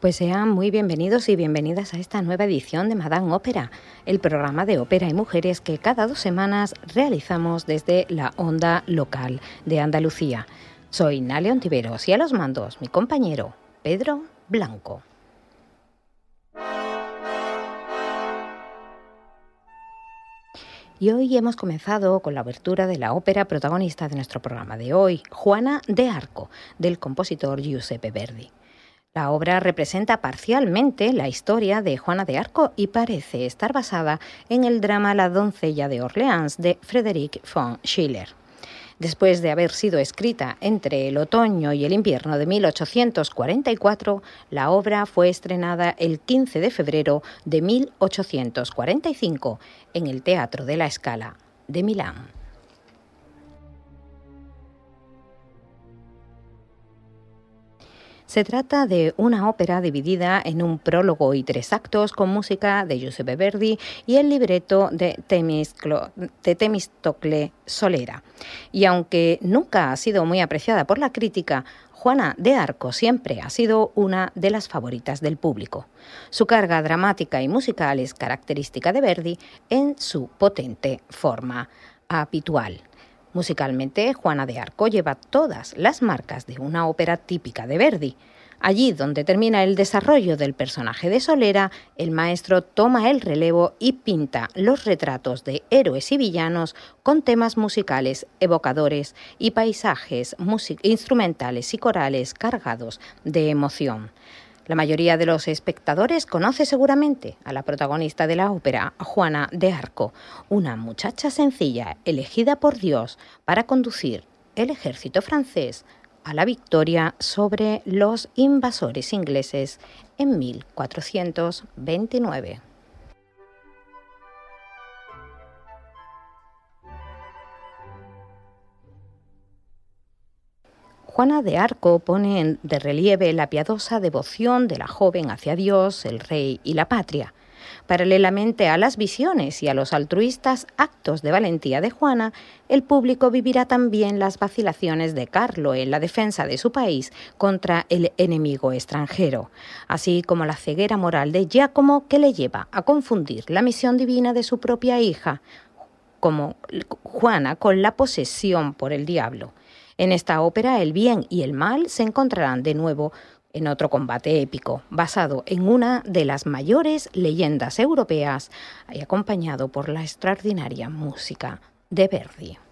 Pues sean muy bienvenidos y bienvenidas a esta nueva edición de Madame Ópera, el programa de ópera y mujeres que cada dos semanas realizamos desde la onda local de Andalucía. Soy Nale Ontiveros y a los mandos mi compañero Pedro Blanco. Y hoy hemos comenzado con la abertura de la ópera protagonista de nuestro programa de hoy, Juana de Arco, del compositor Giuseppe Verdi. La obra representa parcialmente la historia de Juana de Arco y parece estar basada en el drama La doncella de Orleans de Frédéric von Schiller. Después de haber sido escrita entre el otoño y el invierno de 1844, la obra fue estrenada el 15 de febrero de 1845 en el Teatro de la Scala de Milán. Se trata de una ópera dividida en un prólogo y tres actos con música de Giuseppe Verdi y el libreto de, Temistocle Solera. Y aunque nunca ha sido muy apreciada por la crítica, Juana de Arco siempre ha sido una de las favoritas del público. Su carga dramática y musical es característica de Verdi en su potente forma habitual. Musicalmente, Juana de Arco lleva todas las marcas de una ópera típica de Verdi. Allí donde termina el desarrollo del personaje de Solera, el maestro toma el relevo y pinta los retratos de héroes y villanos con temas musicales evocadores y paisajes instrumentales y corales cargados de emoción. La mayoría de los espectadores conoce seguramente a la protagonista de la ópera, Juana de Arco, una muchacha sencilla elegida por Dios para conducir el ejército francés a la victoria sobre los invasores ingleses en 1429. Juana de Arco pone de relieve la piadosa devoción de la joven hacia Dios, el rey y la patria. Paralelamente a las visiones y a los altruistas actos de valentía de Juana, el público vivirá también las vacilaciones de Carlo en la defensa de su país contra el enemigo extranjero, así como la ceguera moral de Giacomo que le lleva a confundir la misión divina de su propia hija, como Juana con la posesión por el diablo. En esta ópera el bien y el mal se encontrarán de nuevo en otro combate épico, basado en una de las mayores leyendas europeas y acompañado por la extraordinaria música de Verdi.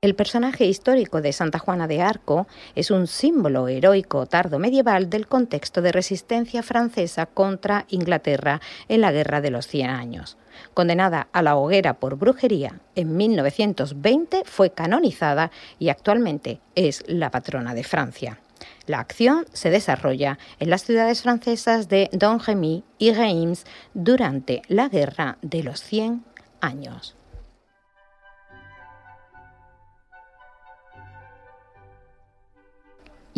El personaje histórico de Santa Juana de Arco es un símbolo heroico tardo medieval del contexto de resistencia francesa contra Inglaterra en la Guerra de los Cien Años. Condenada a la hoguera por brujería en 1920, fue canonizada y actualmente es la patrona de Francia. La acción se desarrolla en las ciudades francesas de Domremy y Reims durante la Guerra de los Cien Años.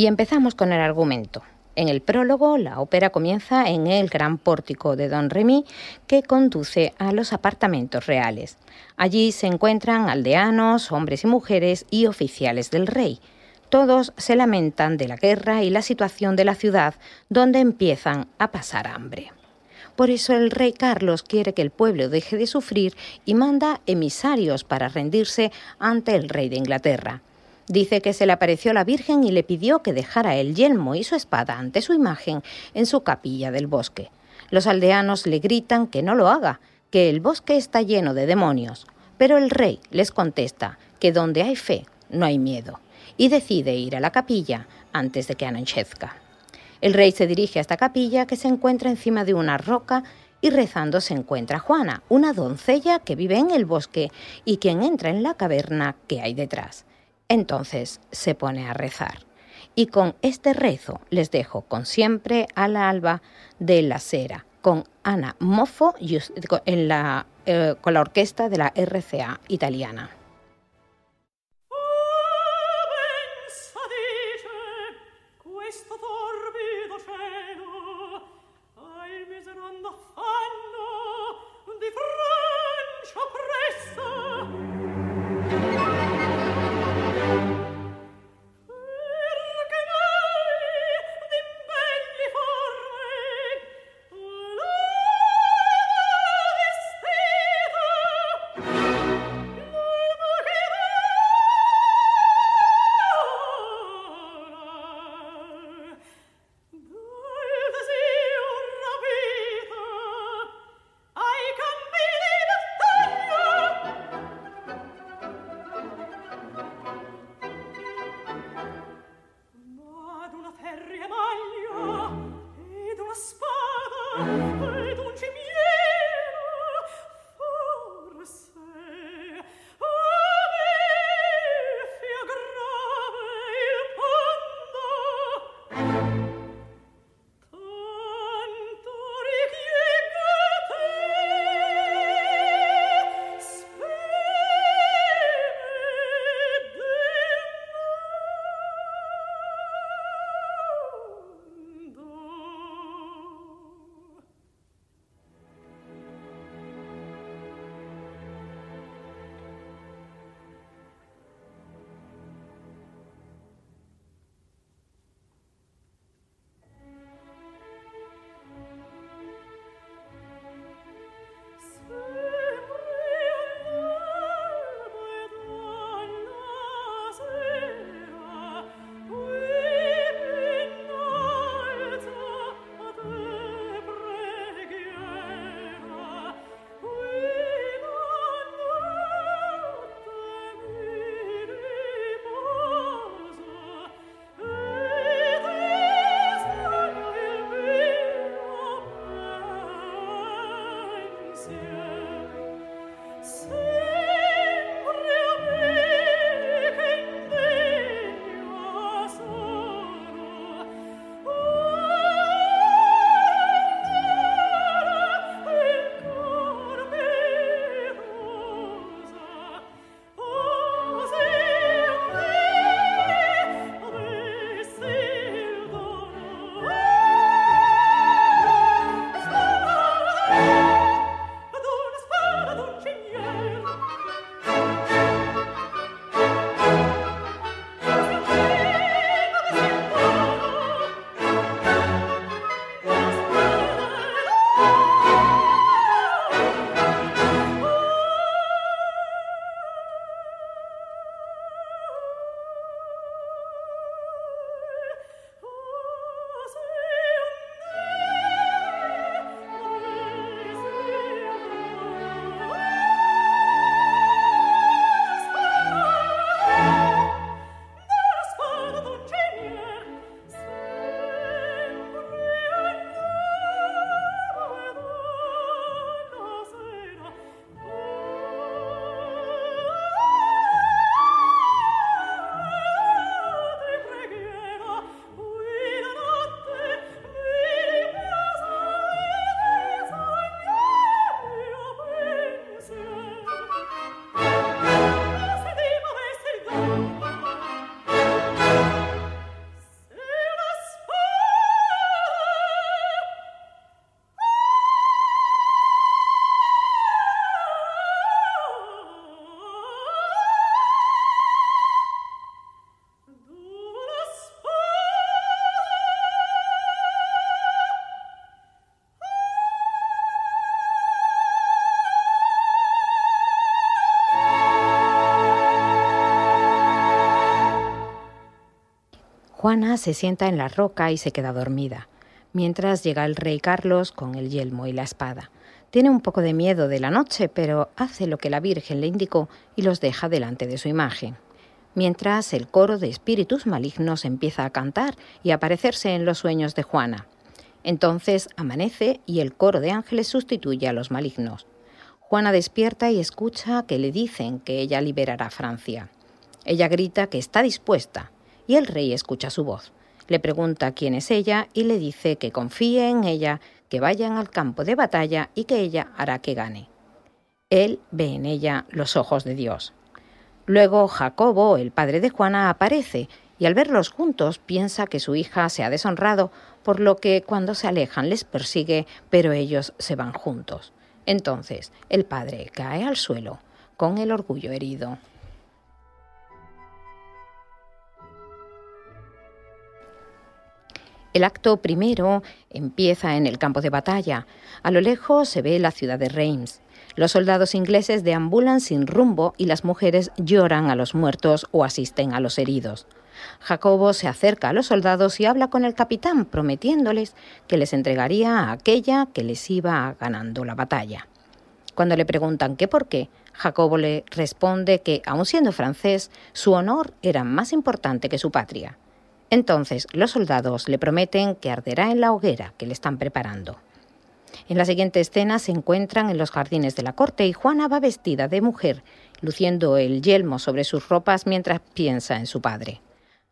Y empezamos con el argumento. En el prólogo, la ópera comienza en el gran pórtico de Don Remy que conduce a los apartamentos reales. Allí se encuentran aldeanos, hombres y mujeres y oficiales del rey. Todos se lamentan de la guerra y la situación de la ciudad, donde empiezan a pasar hambre. Por eso el rey Carlos quiere que el pueblo deje de sufrir y manda emisarios para rendirse ante el rey de Inglaterra. Dice que se le apareció la Virgen y le pidió que dejara el yelmo y su espada ante su imagen en su capilla del bosque. Los aldeanos le gritan que no lo haga, que el bosque está lleno de demonios, pero el rey les contesta que donde hay fe no hay miedo, y decide ir a la capilla antes de que anochezca. El rey se dirige a esta capilla que se encuentra encima de una roca y rezando se encuentra Juana, una doncella que vive en el bosque y quien entra en la caverna que hay detrás. Entonces se pone a rezar. Y con este rezo les dejo con siempre a la alba de la cera, con Ana Moffo en la, eh, con la orquesta de la RCA italiana. Juana se sienta en la roca y se queda dormida, mientras llega el rey Carlos con el yelmo y la espada. Tiene un poco de miedo de la noche, pero hace lo que la Virgen le indicó y los deja delante de su imagen. Mientras el coro de espíritus malignos empieza a cantar y a aparecerse en los sueños de Juana. Entonces amanece y el coro de ángeles sustituye a los malignos. Juana despierta y escucha que le dicen que ella liberará Francia. Ella grita que está dispuesta, y el rey escucha su voz. Le pregunta quién es ella y le dice que confíe en ella, que vayan al campo de batalla y que ella hará que gane. Él ve en ella los ojos de Dios. Luego Jacobo, el padre de Juana, aparece y al verlos juntos piensa que su hija se ha deshonrado, por lo que cuando se alejan les persigue, pero ellos se van juntos. Entonces el padre cae al suelo, con el orgullo herido. El acto primero empieza en el campo de batalla. A lo lejos se ve la ciudad de Reims. Los soldados ingleses deambulan sin rumbo y las mujeres lloran a los muertos o asisten a los heridos. Jacobo se acerca a los soldados y habla con el capitán, prometiéndoles que les entregaría a aquella que les iba ganando la batalla. Cuando le preguntan qué por qué, Jacobo le responde que, aun siendo francés, su honor era más importante que su patria. Entonces los soldados le prometen que arderá en la hoguera que le están preparando. En la siguiente escena se encuentran en los jardines de la corte y Juana va vestida de mujer, luciendo el yelmo sobre sus ropas mientras piensa en su padre.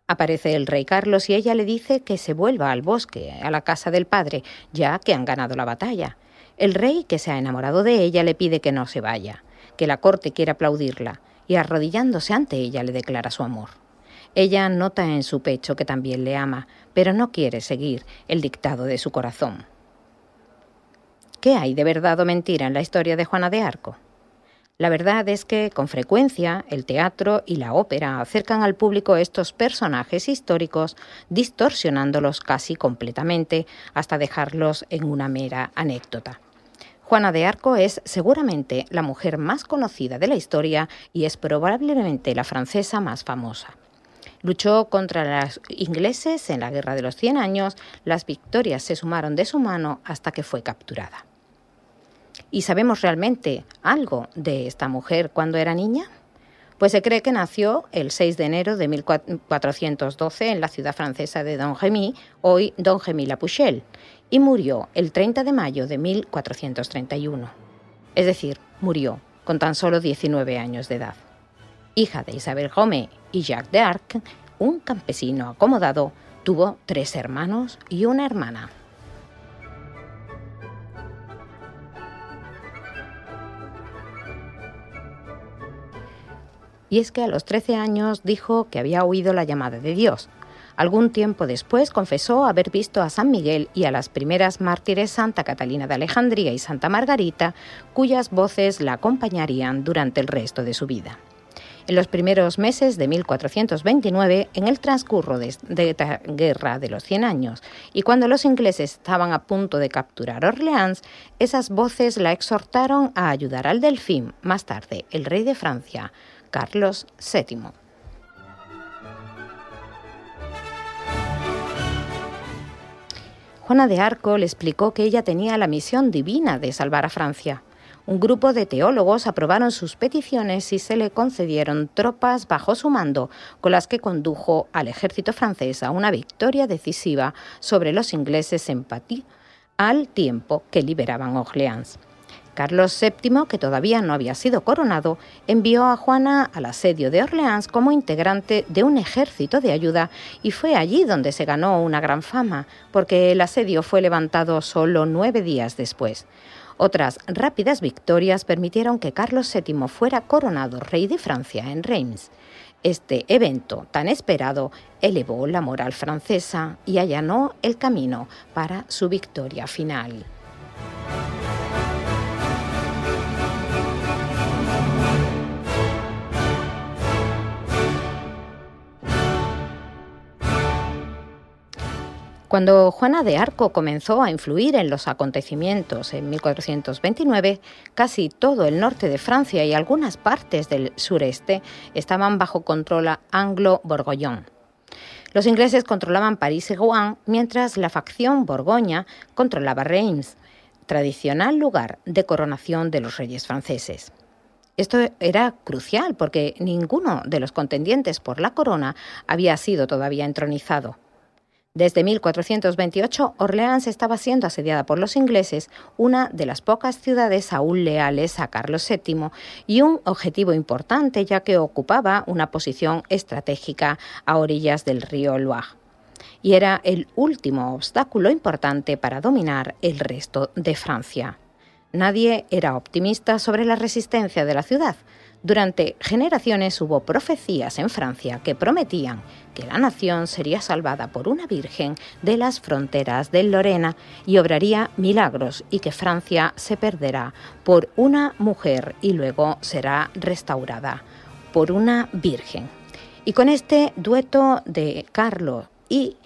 Aparece el rey Carlos y ella le dice que se vuelva al bosque, a la casa del padre, ya que han ganado la batalla. El rey, que se ha enamorado de ella, le pide que no se vaya, que la corte quiere aplaudirla, y arrodillándose ante ella le declara su amor. Ella nota en su pecho que también le ama, pero no quiere seguir el dictado de su corazón. ¿Qué hay de verdad o mentira en la historia de Juana de Arco? La verdad es que con frecuencia el teatro y la ópera acercan al público estos personajes históricos distorsionándolos casi completamente hasta dejarlos en una mera anécdota. Juana de Arco es seguramente la mujer más conocida de la historia y es probablemente la francesa más famosa. Luchó contra los ingleses en la Guerra de los Cien Años, las victorias se sumaron de su mano hasta que fue capturada. ¿Y sabemos realmente algo de esta mujer cuando era niña? Pues se cree que nació el 6 de enero de 1412 en la ciudad francesa de Domremy, hoy Domremy-la-Puchelle, y murió el 30 de mayo de 1431. Es decir, murió con tan solo 19 años de edad. Hija de Isabel Gome y Jacques d'Arc, un campesino acomodado, tuvo tres hermanos y una hermana. y es que a los 13 años dijo que había oído la llamada de Dios. Algún tiempo después confesó haber visto a San Miguel y a las primeras mártires Santa Catalina de Alejandría y Santa Margarita, cuyas voces la acompañarían durante el resto de su vida. En los primeros meses de 1429, en el transcurso de, la Guerra de los Cien Años, y cuando los ingleses estaban a punto de capturar Orleans, esas voces la exhortaron a ayudar al Delfín, más tarde el rey de Francia, Carlos VII. Juana de Arco le explicó que ella tenía la misión divina de salvar a Francia. Un grupo de teólogos aprobaron sus peticiones y se le concedieron tropas bajo su mando, con las que condujo al ejército francés a una victoria decisiva sobre los ingleses en Patí, al tiempo que liberaban Orleans. Carlos VII, que todavía no había sido coronado, envió a Juana al asedio de Orleans como integrante de un ejército de ayuda y fue allí donde se ganó una gran fama, porque el asedio fue levantado solo nueve días después. Otras rápidas victorias permitieron que Carlos VII fuera coronado rey de Francia en Reims. Este evento tan esperado elevó la moral francesa y allanó el camino para su victoria final. Cuando Juana de Arco comenzó a influir en los acontecimientos en 1429, casi todo el norte de Francia y algunas partes del sureste estaban bajo control anglo-borgoñón. Los ingleses controlaban París y Rouen, mientras la facción borgoña controlaba Reims, tradicional lugar de coronación de los reyes franceses. Esto era crucial porque ninguno de los contendientes por la corona había sido todavía entronizado. Desde 1428, Orleans estaba siendo asediada por los ingleses, una de las pocas ciudades aún leales a Carlos VII y un objetivo importante ya que ocupaba una posición estratégica a orillas del río Loire. Y era el último obstáculo importante para dominar el resto de Francia. Nadie era optimista sobre la resistencia de la ciudad, durante generaciones hubo profecías en Francia que prometían que la nación sería salvada por una virgen de las fronteras del Lorena y obraría milagros y que Francia se perderá por una mujer y luego será restaurada por una virgen. Y con este dueto de Carlos y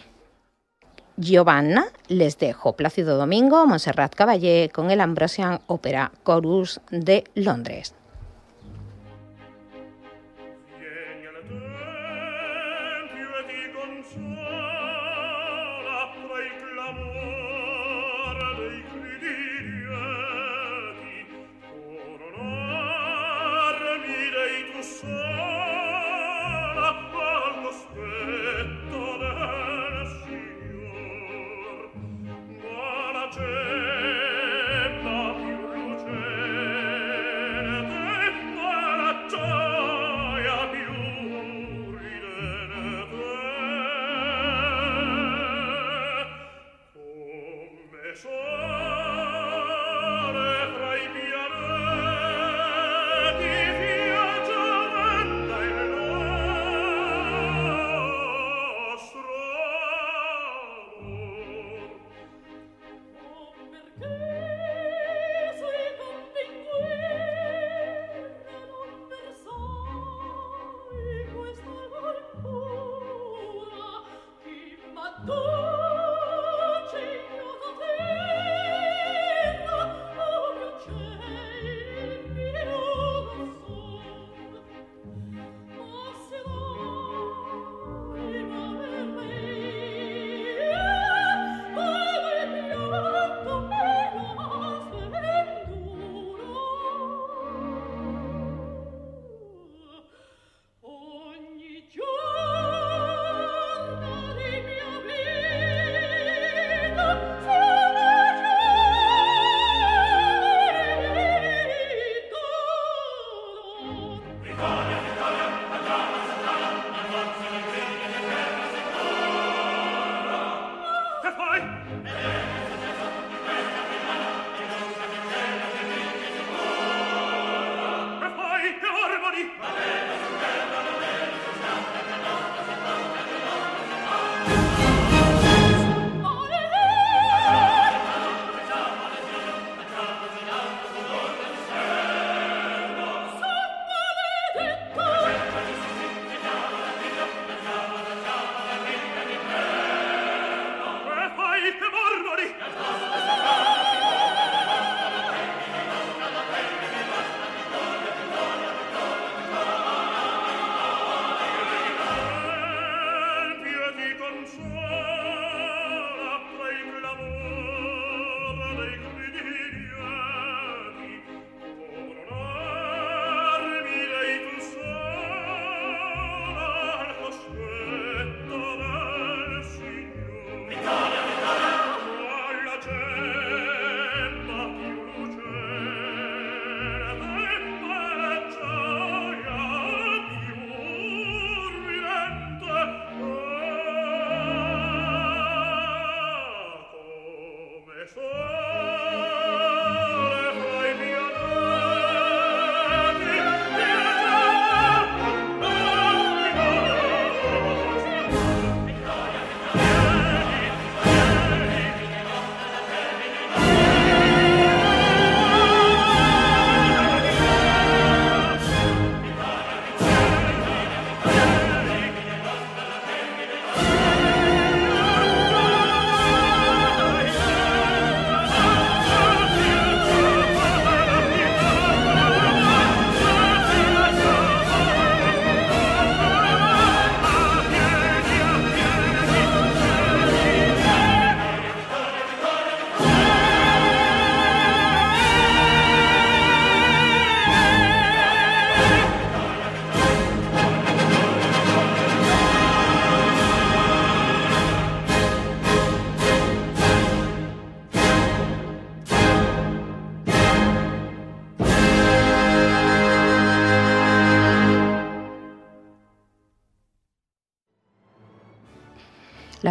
Giovanna les dejo Plácido Domingo, Montserrat Caballé con el Ambrosian Opera Chorus de Londres.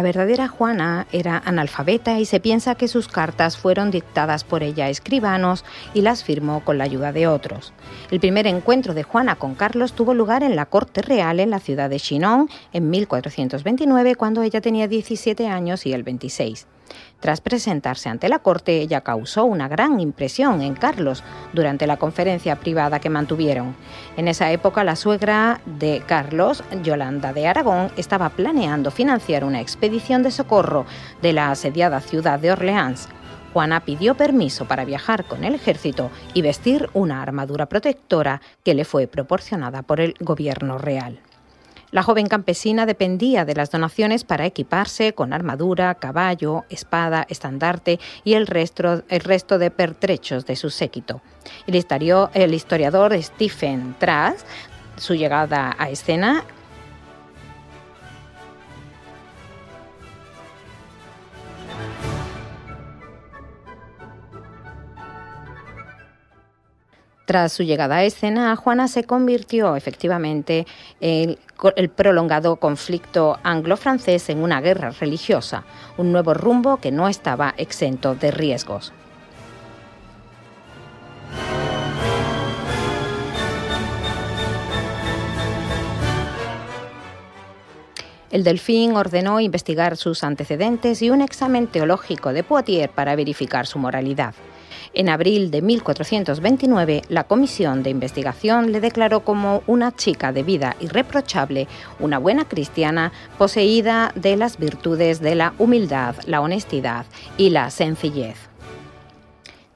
La verdadera Juana era analfabeta y se piensa que sus cartas fueron dictadas por ella a escribanos y las firmó con la ayuda de otros. El primer encuentro de Juana con Carlos tuvo lugar en la corte real en la ciudad de Chinon en 1429 cuando ella tenía 17 años y él 26. Tras presentarse ante la corte, ella causó una gran impresión en Carlos durante la conferencia privada que mantuvieron. En esa época, la suegra de Carlos, Yolanda de Aragón, estaba planeando financiar una expedición de socorro de la asediada ciudad de Orleans. Juana pidió permiso para viajar con el ejército y vestir una armadura protectora que le fue proporcionada por el gobierno real. La joven campesina dependía de las donaciones para equiparse con armadura, caballo, espada, estandarte y el resto, de pertrechos de su séquito. El, historiador Stephen Trask, su llegada a escena Tras su llegada a escena, Juana se convirtió efectivamente en el prolongado conflicto anglo-francés en una guerra religiosa, un nuevo rumbo que no estaba exento de riesgos. El Delfín ordenó investigar sus antecedentes y un examen teológico de Poitiers para verificar su moralidad. En abril de 1429, la comisión de investigación le declaró como una chica de vida irreprochable, una buena cristiana, poseída de las virtudes de la humildad, la honestidad y la sencillez.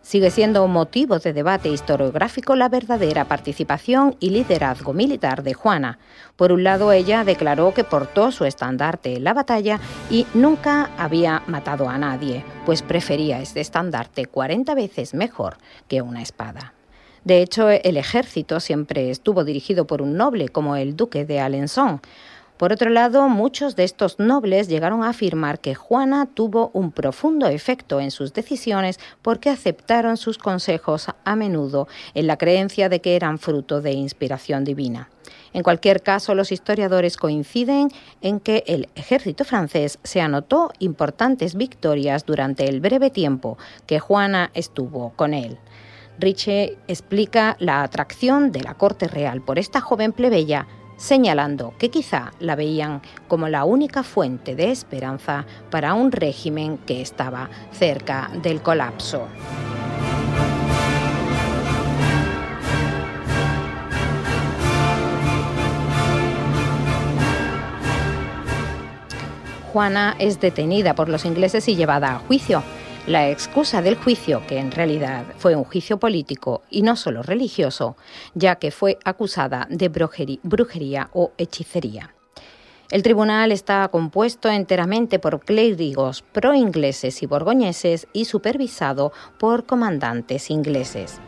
Sigue siendo motivo de debate historiográfico la verdadera participación y liderazgo militar de Juana. Por un lado, ella declaró que portó su estandarte en la batalla y nunca había matado a nadie, pues prefería este estandarte 40 veces mejor que una espada. De hecho, el ejército siempre estuvo dirigido por un noble como el duque de Alençon, por otro lado, muchos de estos nobles llegaron a afirmar que Juana tuvo un profundo efecto en sus decisiones porque aceptaron sus consejos a menudo en la creencia de que eran fruto de inspiración divina. En cualquier caso, los historiadores coinciden en que el ejército francés se anotó importantes victorias durante el breve tiempo que Juana estuvo con él. Riche explica la atracción de la corte real por esta joven plebeya señalando que quizá la veían como la única fuente de esperanza para un régimen que estaba cerca del colapso. Juana es detenida por los ingleses y llevada a juicio. La excusa del juicio, que en realidad fue un juicio político y no solo religioso, ya que fue acusada de brujería o hechicería. El tribunal está compuesto enteramente por clérigos pro-ingleses y borgoñeses y supervisado por comandantes ingleses.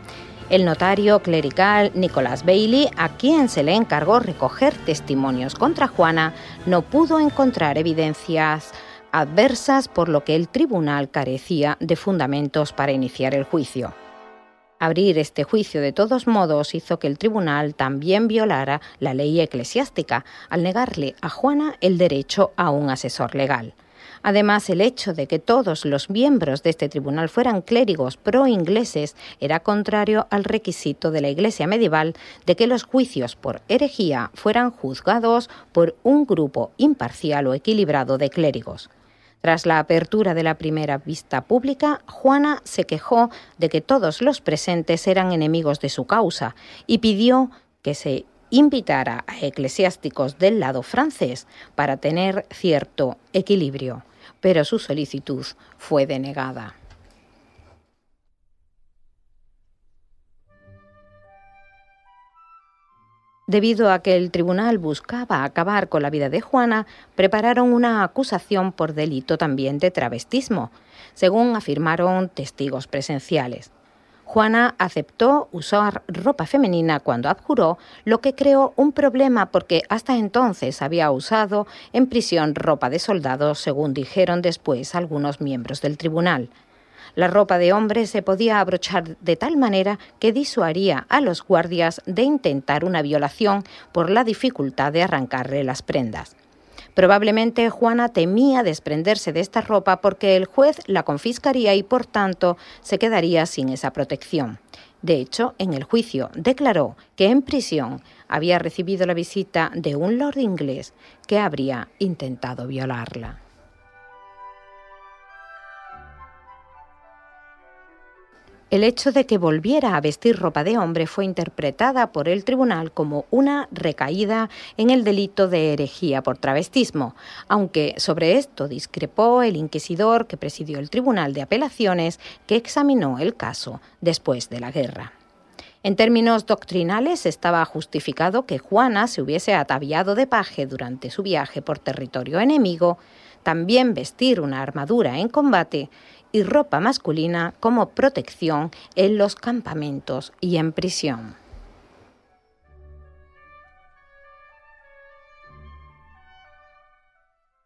El notario clerical Nicholas Bailey, a quien se le encargó recoger testimonios contra Juana, no pudo encontrar evidencias adversas por lo que el tribunal carecía de fundamentos para iniciar el juicio. Abrir este juicio de todos modos hizo que el tribunal también violara la ley eclesiástica al negarle a Juana el derecho a un asesor legal. Además, el hecho de que todos los miembros de este tribunal fueran clérigos pro-ingleses era contrario al requisito de la Iglesia medieval de que los juicios por herejía fueran juzgados por un grupo imparcial o equilibrado de clérigos. Tras la apertura de la primera vista pública, Juana se quejó de que todos los presentes eran enemigos de su causa y pidió que se invitara a eclesiásticos del lado francés para tener cierto equilibrio, pero su solicitud fue denegada. Debido a que el tribunal buscaba acabar con la vida de Juana, prepararon una acusación por delito también de travestismo, según afirmaron testigos presenciales. Juana aceptó usar ropa femenina cuando abjuró, lo que creó un problema porque hasta entonces había usado en prisión ropa de soldado, según dijeron después algunos miembros del tribunal. La ropa de hombre se podía abrochar de tal manera que disuaría a los guardias de intentar una violación por la dificultad de arrancarle las prendas. Probablemente Juana temía desprenderse de esta ropa porque el juez la confiscaría y por tanto se quedaría sin esa protección. De hecho, en el juicio declaró que en prisión había recibido la visita de un lord inglés que habría intentado violarla. El hecho de que volviera a vestir ropa de hombre fue interpretada por el tribunal como una recaída en el delito de herejía por travestismo, aunque sobre esto discrepó el inquisidor que presidió el Tribunal de Apelaciones que examinó el caso después de la guerra. En términos doctrinales estaba justificado que Juana se hubiese ataviado de paje durante su viaje por territorio enemigo, también vestir una armadura en combate y ropa masculina como protección en los campamentos y en prisión.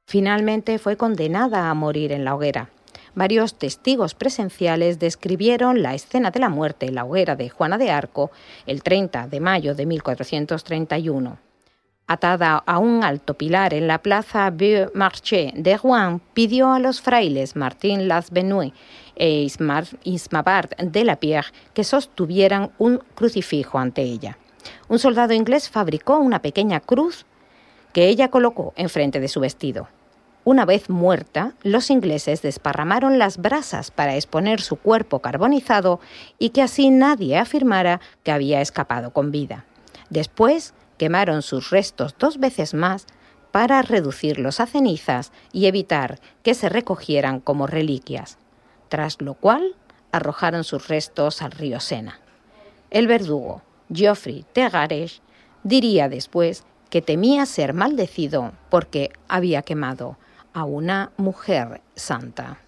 Finalmente fue condenada a morir en la hoguera. Varios testigos presenciales describieron la escena de la muerte en la hoguera de Juana de Arco el 30 de mayo de 1431 atada a un alto pilar en la plaza Vieux Marché de Rouen, pidió a los frailes Martín Lasbenue e Ismabard de la Pierre que sostuvieran un crucifijo ante ella. Un soldado inglés fabricó una pequeña cruz que ella colocó enfrente de su vestido. Una vez muerta, los ingleses desparramaron las brasas para exponer su cuerpo carbonizado y que así nadie afirmara que había escapado con vida. Después quemaron sus restos dos veces más para reducirlos a cenizas y evitar que se recogieran como reliquias, tras lo cual arrojaron sus restos al río Sena. El verdugo, Geoffrey Tegaresh, diría después que temía ser maldecido porque había quemado a una mujer santa.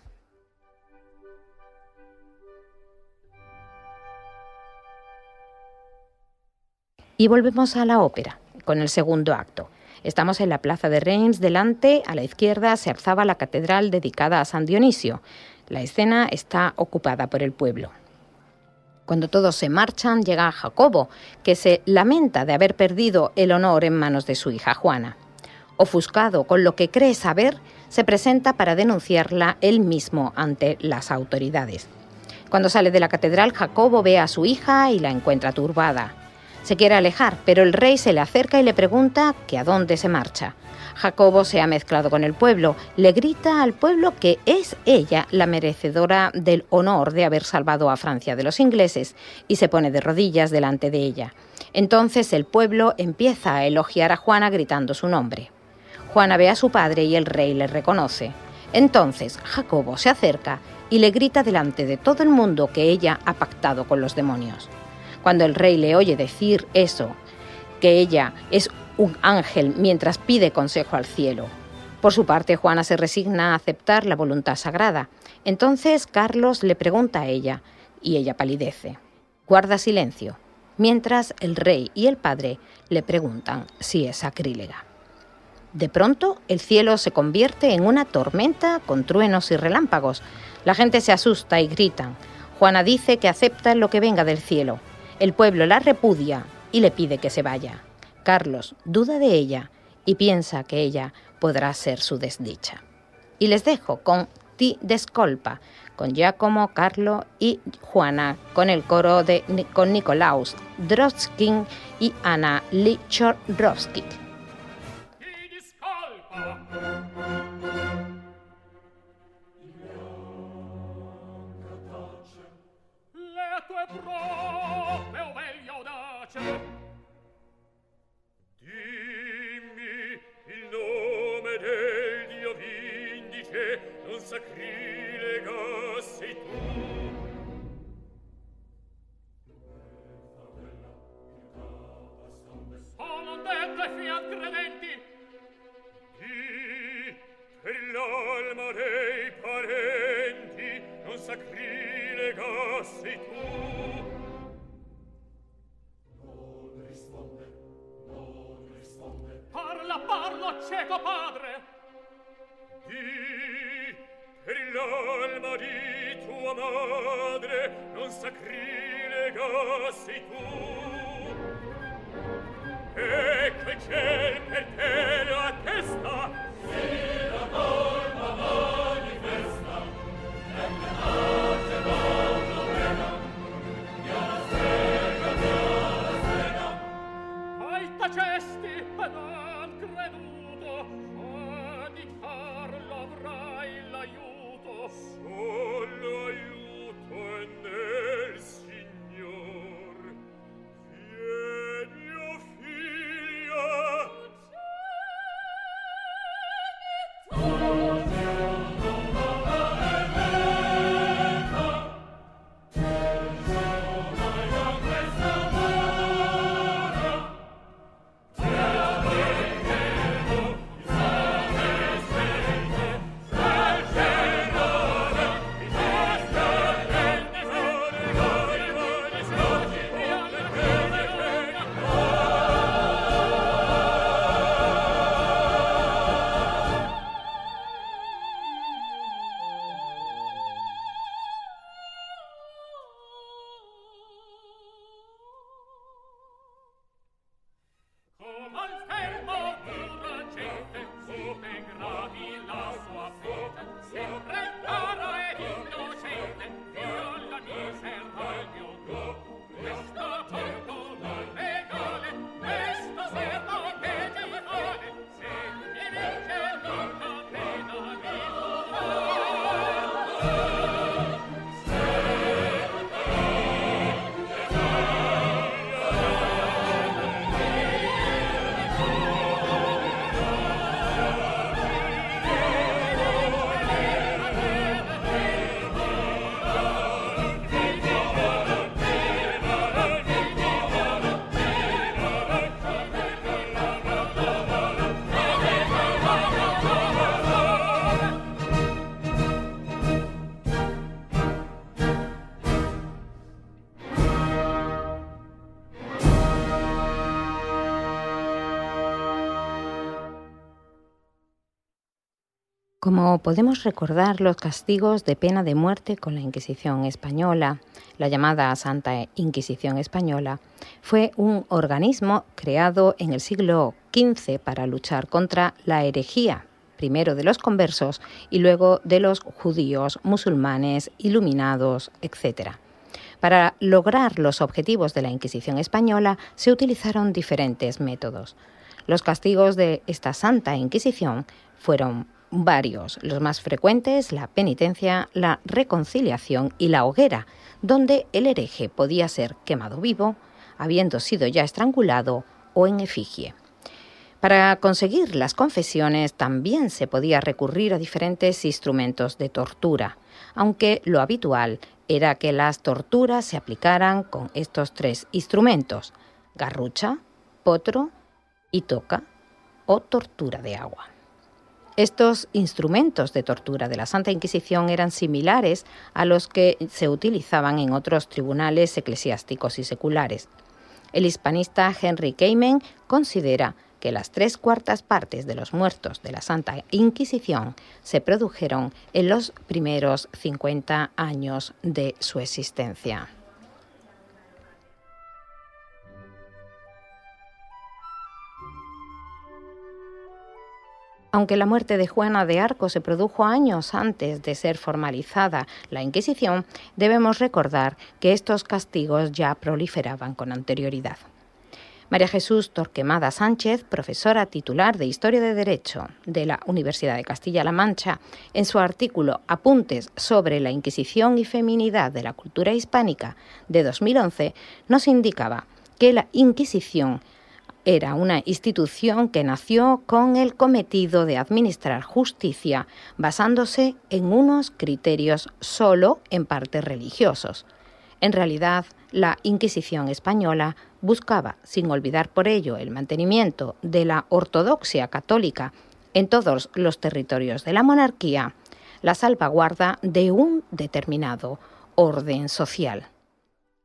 Y volvemos a la ópera, con el segundo acto. Estamos en la plaza de Reims, delante, a la izquierda, se alzaba la catedral dedicada a San Dionisio. La escena está ocupada por el pueblo. Cuando todos se marchan, llega Jacobo, que se lamenta de haber perdido el honor en manos de su hija Juana. Ofuscado con lo que cree saber, se presenta para denunciarla él mismo ante las autoridades. Cuando sale de la catedral, Jacobo ve a su hija y la encuentra turbada. Se quiere alejar, pero el rey se le acerca y le pregunta que a dónde se marcha. Jacobo se ha mezclado con el pueblo, le grita al pueblo que es ella la merecedora del honor de haber salvado a Francia de los ingleses y se pone de rodillas delante de ella. Entonces el pueblo empieza a elogiar a Juana gritando su nombre. Juana ve a su padre y el rey le reconoce. Entonces Jacobo se acerca y le grita delante de todo el mundo que ella ha pactado con los demonios. Cuando el rey le oye decir eso, que ella es un ángel mientras pide consejo al cielo. Por su parte, Juana se resigna a aceptar la voluntad sagrada. Entonces Carlos le pregunta a ella, y ella palidece. Guarda silencio, mientras el rey y el padre le preguntan si es sacrílega. De pronto, el cielo se convierte en una tormenta con truenos y relámpagos. La gente se asusta y gritan. Juana dice que acepta lo que venga del cielo, el pueblo la repudia y le pide que se vaya. Carlos duda de ella y piensa que ella podrá ser su desdicha. Y les dejo con Ti Descolpa, con Giacomo, Carlo y Juana, con el coro de con Nicolaus Drotskin y Ana Lichorowski. sei tu Sono dette fiat credenti. Di per l'alma dei parenti Non sacrilega sei tu. Non risponde, non risponde. Parla, parla, cieco padre. Di per l'alma di tua madre non sacrilega sei tu. E il ciel per te la testa? Podemos recordar los castigos de pena de muerte con la Inquisición española, la llamada Santa Inquisición española, fue un organismo creado en el siglo XV para luchar contra la herejía, primero de los conversos y luego de los judíos, musulmanes, iluminados, etc. Para lograr los objetivos de la Inquisición española se utilizaron diferentes métodos. Los castigos de esta Santa Inquisición fueron varios, los más frecuentes la penitencia, la reconciliación y la hoguera, donde el hereje podía ser quemado vivo, habiendo sido ya estrangulado o en efigie. Para conseguir las confesiones también se podía recurrir a diferentes instrumentos de tortura, aunque lo habitual era que las torturas se aplicaran con estos tres instrumentos, garrucha, potro y toca o tortura de agua. Estos instrumentos de tortura de la Santa Inquisición eran similares a los que se utilizaban en otros tribunales eclesiásticos y seculares. El hispanista Henry Cayman considera que las tres cuartas partes de los muertos de la Santa Inquisición se produjeron en los primeros 50 años de su existencia. Aunque la muerte de Juana de Arco se produjo años antes de ser formalizada la Inquisición, debemos recordar que estos castigos ya proliferaban con anterioridad. María Jesús Torquemada Sánchez, profesora titular de Historia de Derecho de la Universidad de Castilla-La Mancha, en su artículo Apuntes sobre la Inquisición y Feminidad de la Cultura Hispánica de 2011, nos indicaba que la Inquisición era una institución que nació con el cometido de administrar justicia basándose en unos criterios solo en parte religiosos. En realidad, la Inquisición española buscaba, sin olvidar por ello el mantenimiento de la ortodoxia católica en todos los territorios de la monarquía, la salvaguarda de un determinado orden social.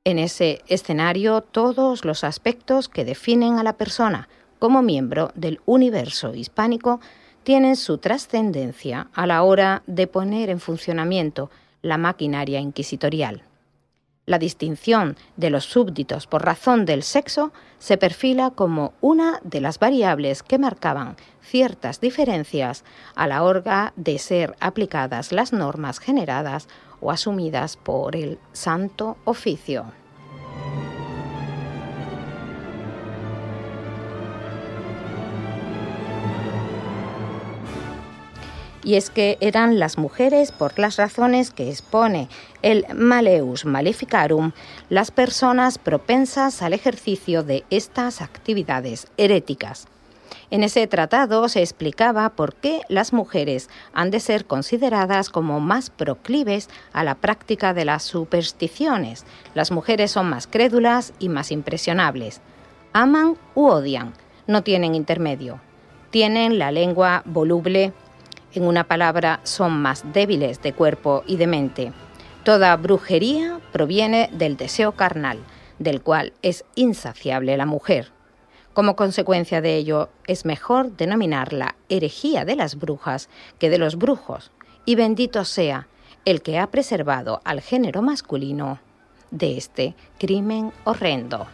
En ese escenario, todos los aspectos que definen a la persona como miembro del universo hispánico tienen su trascendencia a la hora de poner en funcionamiento la maquinaria inquisitorial. La distinción de los súbditos por razón del sexo se perfila como una de las variables que marcaban ciertas diferencias a la hora de ser aplicadas las normas generadas o asumidas por el Santo Oficio. y es que eran las mujeres, por las razones que expone el Maleus Maleficarum, las personas propensas al ejercicio de estas actividades heréticas. En ese tratado se explicaba por qué las mujeres han de ser consideradas como más proclives a la práctica de las supersticiones. Las mujeres son más crédulas y más impresionables. Aman u odian, no tienen intermedio. Tienen la lengua voluble, en una palabra, son más débiles de cuerpo y de mente. Toda brujería proviene del deseo carnal, del cual es insaciable la mujer. Como consecuencia de ello, es mejor denominarla herejía de las brujas que de los brujos, y bendito sea el que ha preservado al género masculino de este crimen horrendo.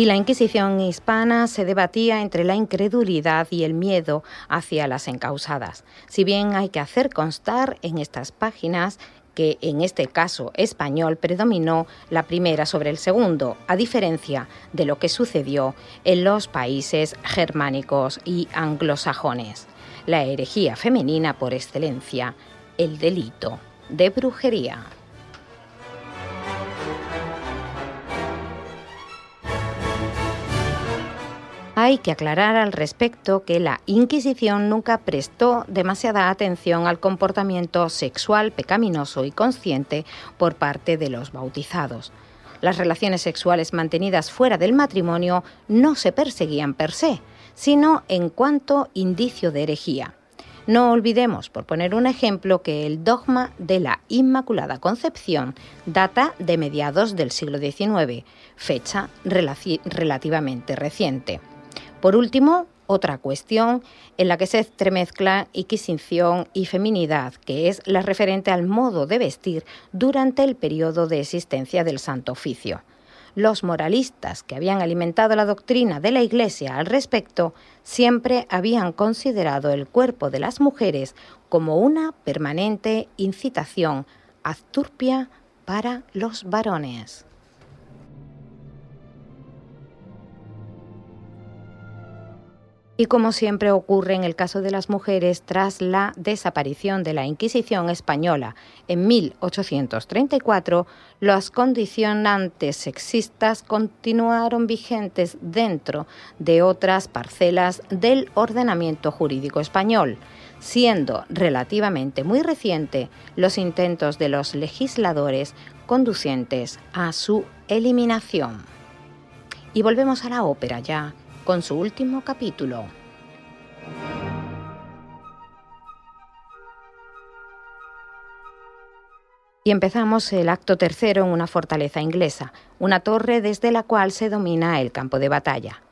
Y la Inquisición hispana se debatía entre la incredulidad y el miedo hacia las encausadas. Si bien hay que hacer constar en estas páginas que en este caso español predominó la primera sobre el segundo, a diferencia de lo que sucedió en los países germánicos y anglosajones. La herejía femenina por excelencia, el delito de brujería. Hay que aclarar al respecto que la Inquisición nunca prestó demasiada atención al comportamiento sexual pecaminoso y consciente por parte de los bautizados. Las relaciones sexuales mantenidas fuera del matrimonio no se perseguían per se, sino en cuanto indicio de herejía. No olvidemos, por poner un ejemplo, que el dogma de la Inmaculada Concepción data de mediados del siglo XIX, fecha relativamente reciente. Por último, otra cuestión en la que se entremezcla Inquisición y feminidad, que es la referente al modo de vestir durante el periodo de existencia del Santo Oficio. Los moralistas que habían alimentado la doctrina de la Iglesia al respecto siempre habían considerado el cuerpo de las mujeres como una permanente incitación azturpia para los varones. Y como siempre ocurre en el caso de las mujeres, tras la desaparición de la Inquisición española en 1834, los condicionantes sexistas continuaron vigentes dentro de otras parcelas del ordenamiento jurídico español, siendo relativamente muy reciente los intentos de los legisladores conducientes a su eliminación. Y volvemos a la ópera ya con su último capítulo. Y empezamos el acto tercero en una fortaleza inglesa, una torre desde la cual se domina el campo de batalla.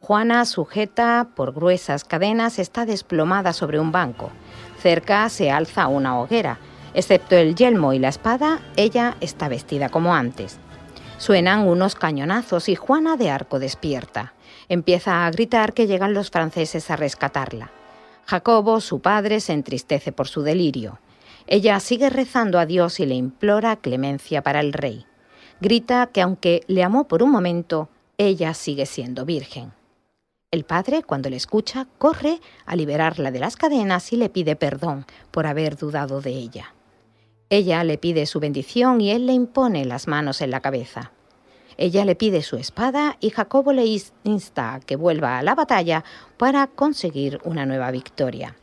Juana, sujeta por gruesas cadenas, está desplomada sobre un banco. Cerca se alza una hoguera. Excepto el yelmo y la espada, ella está vestida como antes. Suenan unos cañonazos y Juana de Arco despierta. Empieza a gritar que llegan los franceses a rescatarla. Jacobo, su padre, se entristece por su delirio. Ella sigue rezando a Dios y le implora clemencia para el rey. Grita que aunque le amó por un momento, ella sigue siendo virgen. El padre, cuando le escucha, corre a liberarla de las cadenas y le pide perdón por haber dudado de ella. Ella le pide su bendición y él le impone las manos en la cabeza. Ella le pide su espada y Jacobo le insta a que vuelva a la batalla para conseguir una nueva victoria.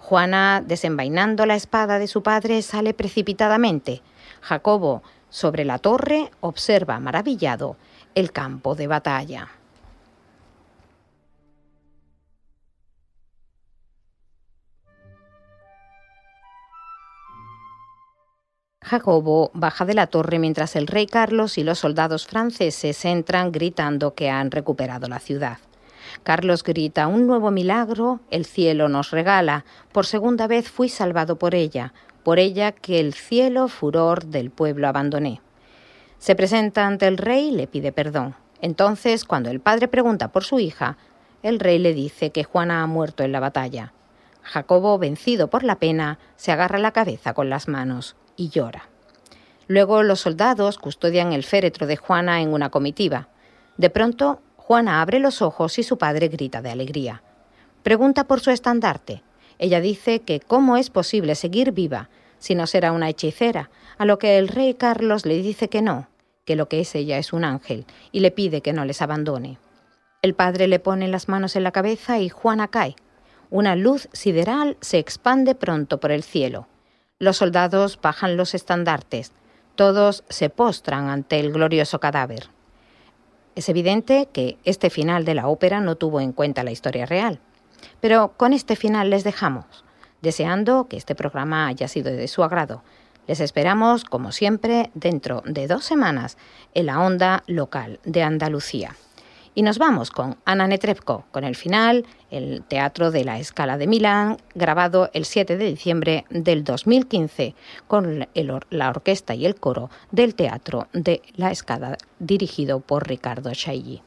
Juana, desenvainando la espada de su padre, sale precipitadamente. Jacobo, sobre la torre, observa maravillado el campo de batalla. Jacobo baja de la torre mientras el rey Carlos y los soldados franceses entran gritando que han recuperado la ciudad. Carlos grita, un nuevo milagro el cielo nos regala. Por segunda vez fui salvado por ella, por ella que el cielo furor del pueblo abandoné. Se presenta ante el rey y le pide perdón. Entonces, cuando el padre pregunta por su hija, el rey le dice que Juana ha muerto en la batalla. Jacobo, vencido por la pena, se agarra la cabeza con las manos y llora. Luego los soldados custodian el féretro de Juana en una comitiva. De pronto, Juana abre los ojos y su padre grita de alegría. Pregunta por su estandarte. Ella dice que cómo es posible seguir viva si no será una hechicera, a lo que el rey Carlos le dice que no, que lo que es ella es un ángel, y le pide que no les abandone. El padre le pone las manos en la cabeza y Juana cae. Una luz sideral se expande pronto por el cielo. Los soldados bajan los estandartes. Todos se postran ante el glorioso cadáver. Es evidente que este final de la ópera no tuvo en cuenta la historia real. Pero con este final les dejamos, deseando que este programa haya sido de su agrado. Les esperamos, como siempre, dentro de dos semanas en la onda local de Andalucía. Y nos vamos con Ana Netrebko, con el final, el Teatro de la Escala de Milán, grabado el 7 de diciembre del 2015, con la orquesta y el coro del Teatro de la Escala, dirigido por Ricardo Chailly.